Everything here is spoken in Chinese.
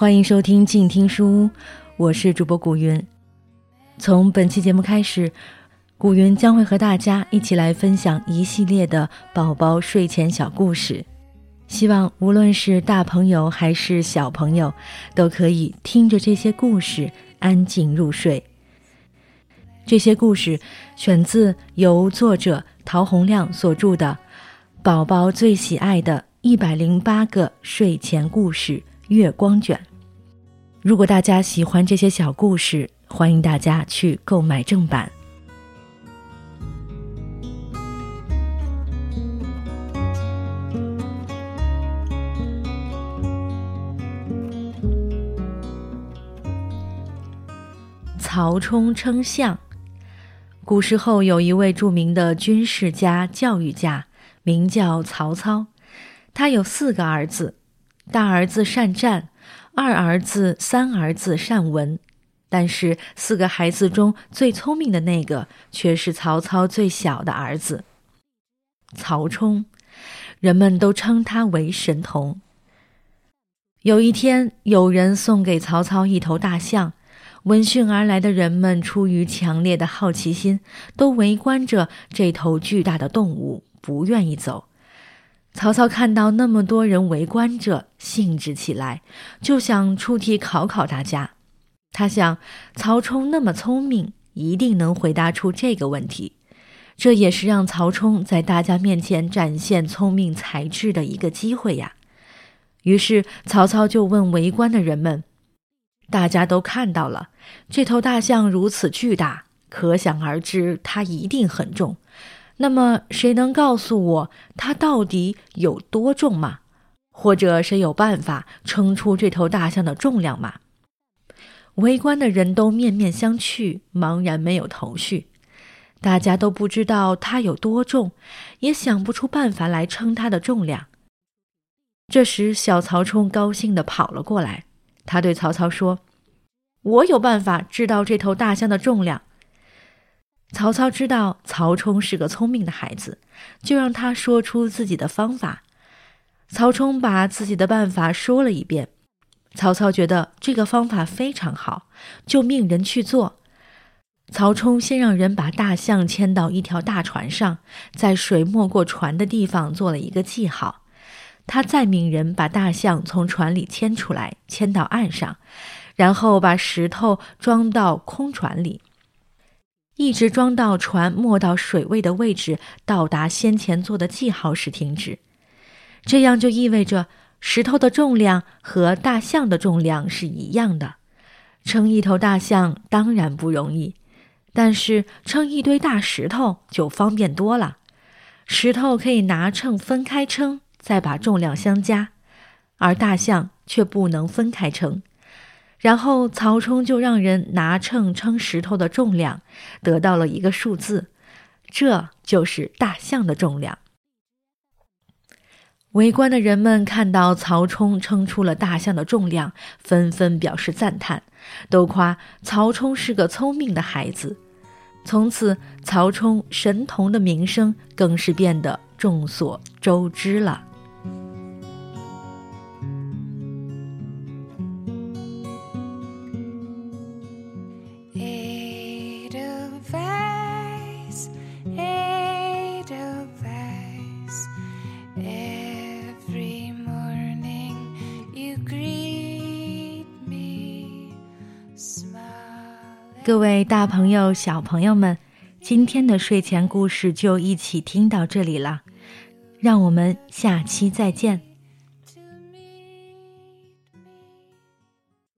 欢迎收听静听书屋，我是主播古云。从本期节目开始，古云将会和大家一起来分享一系列的宝宝睡前小故事。希望无论是大朋友还是小朋友，都可以听着这些故事安静入睡。这些故事选自由作者陶洪亮所著的《宝宝最喜爱的一百零八个睡前故事月光卷》。如果大家喜欢这些小故事，欢迎大家去购买正版。曹冲称象。古时候有一位著名的军事家、教育家，名叫曹操。他有四个儿子，大儿子善战，二儿子、三儿子善文。但是四个孩子中最聪明的那个，却是曹操最小的儿子曹冲。人们都称他为神童。有一天，有人送给曹操一头大象。闻讯而来的人们出于强烈的好奇心，都围观着这头巨大的动物，不愿意走。曹操看到那么多人围观着，兴致起来，就想出题考考大家。他想，曹冲那么聪明，一定能回答出这个问题。这也是让曹冲在大家面前展现聪明才智的一个机会呀。于是，曹操就问围观的人们。大家都看到了，这头大象如此巨大，可想而知它一定很重。那么，谁能告诉我它到底有多重吗？或者谁有办法称出这头大象的重量吗？围观的人都面面相觑，茫然没有头绪。大家都不知道它有多重，也想不出办法来称它的重量。这时，小曹冲高兴地跑了过来。他对曹操说：“我有办法知道这头大象的重量。”曹操知道曹冲是个聪明的孩子，就让他说出自己的方法。曹冲把自己的办法说了一遍，曹操觉得这个方法非常好，就命人去做。曹冲先让人把大象牵到一条大船上，在水没过船的地方做了一个记号。他再命人把大象从船里牵出来，牵到岸上，然后把石头装到空船里，一直装到船没到水位的位置，到达先前做的记号时停止。这样就意味着石头的重量和大象的重量是一样的。称一头大象当然不容易，但是称一堆大石头就方便多了。石头可以拿秤分开称。再把重量相加，而大象却不能分开称。然后曹冲就让人拿秤称石头的重量，得到了一个数字，这就是大象的重量。围观的人们看到曹冲称出了大象的重量，纷纷表示赞叹，都夸曹冲是个聪明的孩子。从此，曹冲神童的名声更是变得众所周知了。各位大朋友、小朋友们，今天的睡前故事就一起听到这里了，让我们下期再见。